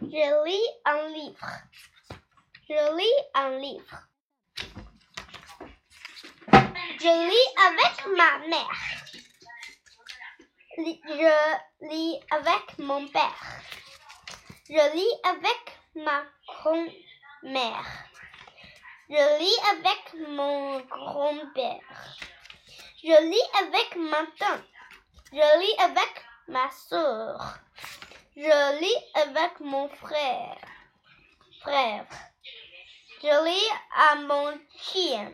Je lis un livre. Je lis un livre. Je lis avec ma mère. Je lis avec mon père. Je lis avec ma grand-mère. Je lis avec mon grand-père. Je lis avec ma tante. Je lis avec ma soeur. Je lis avec mon frère. Frère. Je lis à mon chien.